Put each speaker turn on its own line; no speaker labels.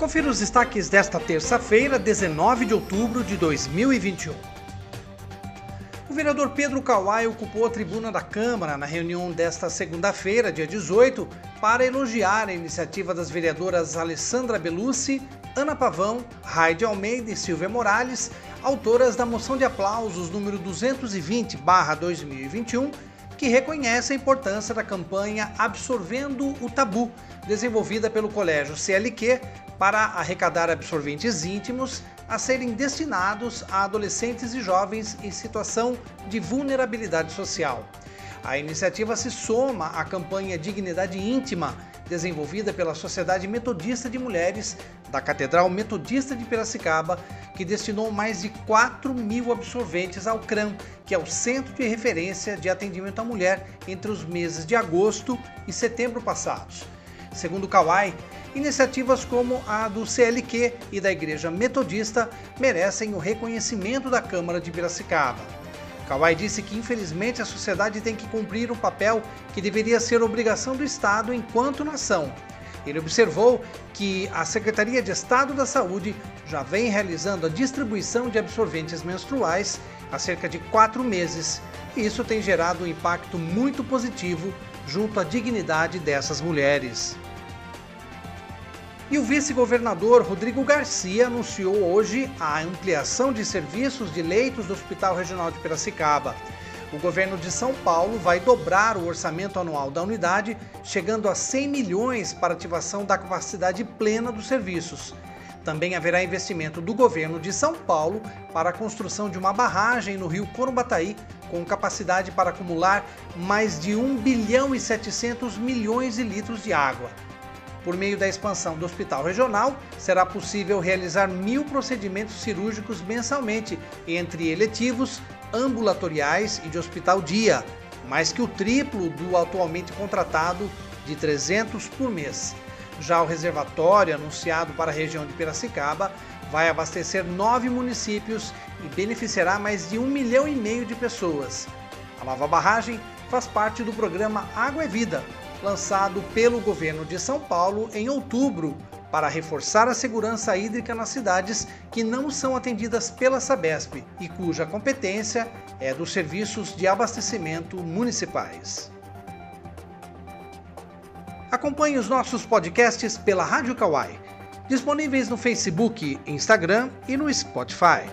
Confira os destaques desta terça-feira, 19 de outubro de 2021. O vereador Pedro Kawai ocupou a tribuna da Câmara na reunião desta segunda-feira, dia 18, para elogiar a iniciativa das vereadoras Alessandra Belucci, Ana Pavão, Raide Almeida e Silvia Morales, autoras da moção de aplausos número 220/2021, que reconhece a importância da campanha Absorvendo o Tabu, desenvolvida pelo Colégio CLQ para arrecadar absorventes íntimos a serem destinados a adolescentes e jovens em situação de vulnerabilidade social. A iniciativa se soma à campanha Dignidade Íntima, desenvolvida pela Sociedade Metodista de Mulheres da Catedral Metodista de Piracicaba, que destinou mais de 4 mil absorventes ao CRAM, que é o Centro de Referência de Atendimento à Mulher, entre os meses de agosto e setembro passados. Segundo Kawai, iniciativas como a do CLQ e da Igreja Metodista merecem o reconhecimento da Câmara de Piracicaba. Kawai disse que infelizmente a sociedade tem que cumprir um papel que deveria ser obrigação do Estado enquanto nação. Ele observou que a Secretaria de Estado da Saúde já vem realizando a distribuição de absorventes menstruais há cerca de quatro meses, e isso tem gerado um impacto muito positivo junto à dignidade dessas mulheres. E o vice-governador Rodrigo Garcia anunciou hoje a ampliação de serviços de leitos do Hospital Regional de Piracicaba. O governo de São Paulo vai dobrar o orçamento anual da unidade, chegando a 100 milhões para ativação da capacidade plena dos serviços. Também haverá investimento do governo de São Paulo para a construção de uma barragem no rio Corumbataí, com capacidade para acumular mais de 1 bilhão e 700 milhões de litros de água. Por meio da expansão do hospital regional, será possível realizar mil procedimentos cirúrgicos mensalmente, entre eletivos, ambulatoriais e de hospital dia, mais que o triplo do atualmente contratado de 300 por mês. Já o reservatório, anunciado para a região de Piracicaba, vai abastecer nove municípios e beneficiará mais de um milhão e meio de pessoas. A nova barragem faz parte do programa Água é Vida, lançado pelo governo de São Paulo em outubro para reforçar a segurança hídrica nas cidades que não são atendidas pela Sabesp e cuja competência é dos serviços de abastecimento municipais. Acompanhe os nossos podcasts pela Rádio Kawai, disponíveis no Facebook, Instagram e no Spotify.